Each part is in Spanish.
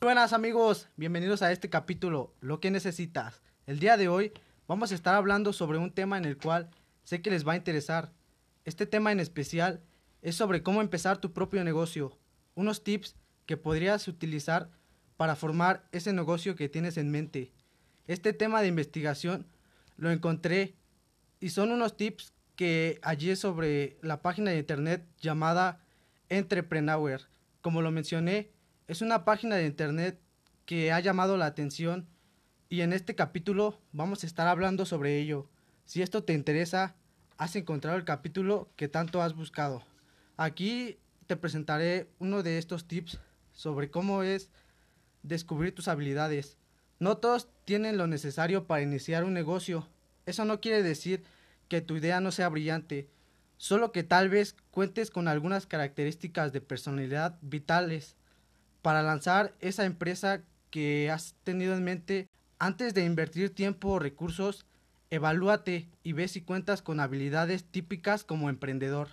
Buenas amigos, bienvenidos a este capítulo, Lo que necesitas. El día de hoy vamos a estar hablando sobre un tema en el cual sé que les va a interesar. Este tema en especial es sobre cómo empezar tu propio negocio, unos tips que podrías utilizar para formar ese negocio que tienes en mente. Este tema de investigación lo encontré y son unos tips que hallé sobre la página de internet llamada Entrepreneur. Como lo mencioné, es una página de internet que ha llamado la atención y en este capítulo vamos a estar hablando sobre ello. Si esto te interesa, has encontrado el capítulo que tanto has buscado. Aquí te presentaré uno de estos tips sobre cómo es descubrir tus habilidades. No todos tienen lo necesario para iniciar un negocio. Eso no quiere decir que tu idea no sea brillante, solo que tal vez cuentes con algunas características de personalidad vitales para lanzar esa empresa que has tenido en mente, antes de invertir tiempo o recursos, evalúate y ve si cuentas con habilidades típicas como emprendedor.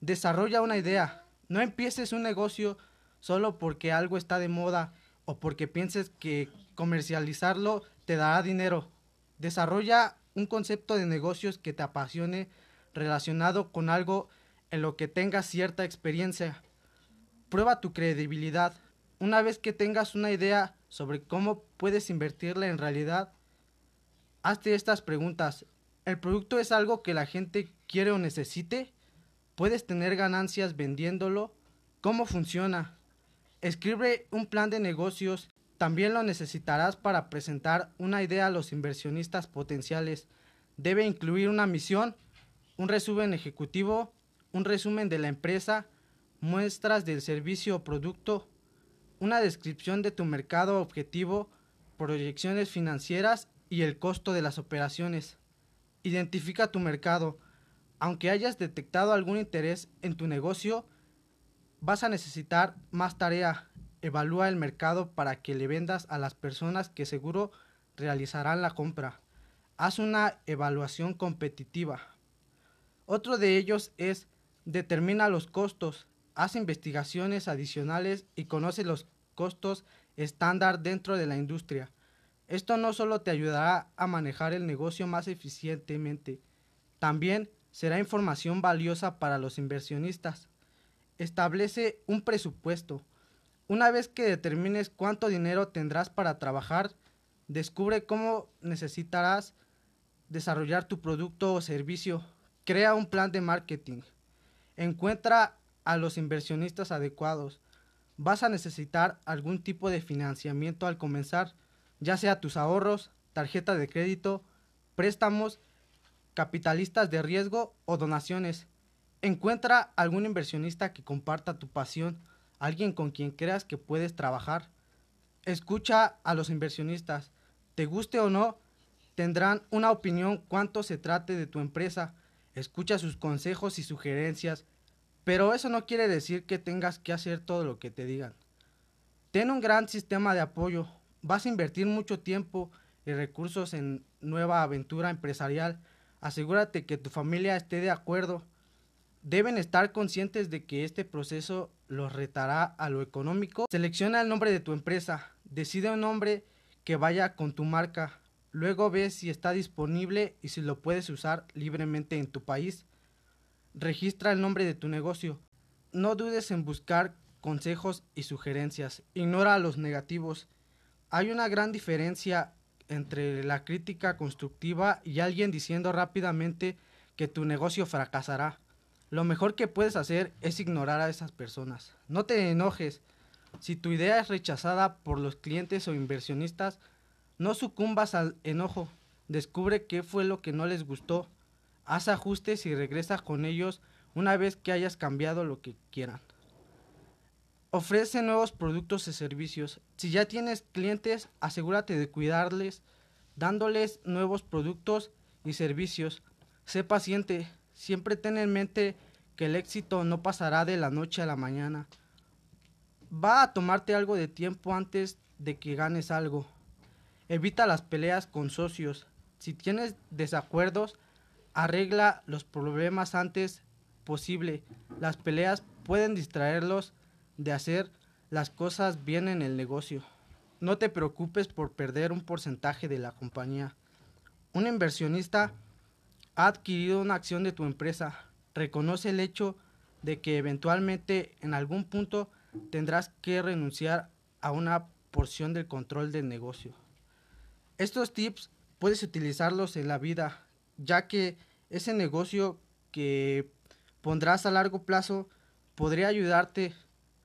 Desarrolla una idea. No empieces un negocio solo porque algo está de moda o porque pienses que comercializarlo te dará dinero. Desarrolla un concepto de negocios que te apasione relacionado con algo en lo que tengas cierta experiencia. Prueba tu credibilidad. Una vez que tengas una idea sobre cómo puedes invertirla en realidad, hazte estas preguntas. ¿El producto es algo que la gente quiere o necesite? ¿Puedes tener ganancias vendiéndolo? ¿Cómo funciona? Escribe un plan de negocios. También lo necesitarás para presentar una idea a los inversionistas potenciales. Debe incluir una misión, un resumen ejecutivo, un resumen de la empresa, muestras del servicio o producto, una descripción de tu mercado objetivo, proyecciones financieras y el costo de las operaciones. Identifica tu mercado. Aunque hayas detectado algún interés en tu negocio, vas a necesitar más tarea. Evalúa el mercado para que le vendas a las personas que seguro realizarán la compra. Haz una evaluación competitiva. Otro de ellos es determina los costos haz investigaciones adicionales y conoce los costos estándar dentro de la industria. Esto no solo te ayudará a manejar el negocio más eficientemente, también será información valiosa para los inversionistas. Establece un presupuesto. Una vez que determines cuánto dinero tendrás para trabajar, descubre cómo necesitarás desarrollar tu producto o servicio. Crea un plan de marketing. Encuentra a los inversionistas adecuados. Vas a necesitar algún tipo de financiamiento al comenzar, ya sea tus ahorros, tarjeta de crédito, préstamos, capitalistas de riesgo o donaciones. Encuentra algún inversionista que comparta tu pasión, alguien con quien creas que puedes trabajar. Escucha a los inversionistas. Te guste o no, tendrán una opinión cuanto se trate de tu empresa. Escucha sus consejos y sugerencias pero eso no quiere decir que tengas que hacer todo lo que te digan. Ten un gran sistema de apoyo. Vas a invertir mucho tiempo y recursos en nueva aventura empresarial. Asegúrate que tu familia esté de acuerdo. Deben estar conscientes de que este proceso los retará a lo económico. Selecciona el nombre de tu empresa. Decide un nombre que vaya con tu marca. Luego ve si está disponible y si lo puedes usar libremente en tu país. Registra el nombre de tu negocio. No dudes en buscar consejos y sugerencias. Ignora los negativos. Hay una gran diferencia entre la crítica constructiva y alguien diciendo rápidamente que tu negocio fracasará. Lo mejor que puedes hacer es ignorar a esas personas. No te enojes. Si tu idea es rechazada por los clientes o inversionistas, no sucumbas al enojo. Descubre qué fue lo que no les gustó haz ajustes y regresa con ellos una vez que hayas cambiado lo que quieran. Ofrece nuevos productos y servicios. Si ya tienes clientes, asegúrate de cuidarles, dándoles nuevos productos y servicios. Sé paciente. Siempre ten en mente que el éxito no pasará de la noche a la mañana. Va a tomarte algo de tiempo antes de que ganes algo. Evita las peleas con socios. Si tienes desacuerdos, Arregla los problemas antes posible. Las peleas pueden distraerlos de hacer las cosas bien en el negocio. No te preocupes por perder un porcentaje de la compañía. Un inversionista ha adquirido una acción de tu empresa. Reconoce el hecho de que eventualmente en algún punto tendrás que renunciar a una porción del control del negocio. Estos tips puedes utilizarlos en la vida, ya que ese negocio que pondrás a largo plazo podría ayudarte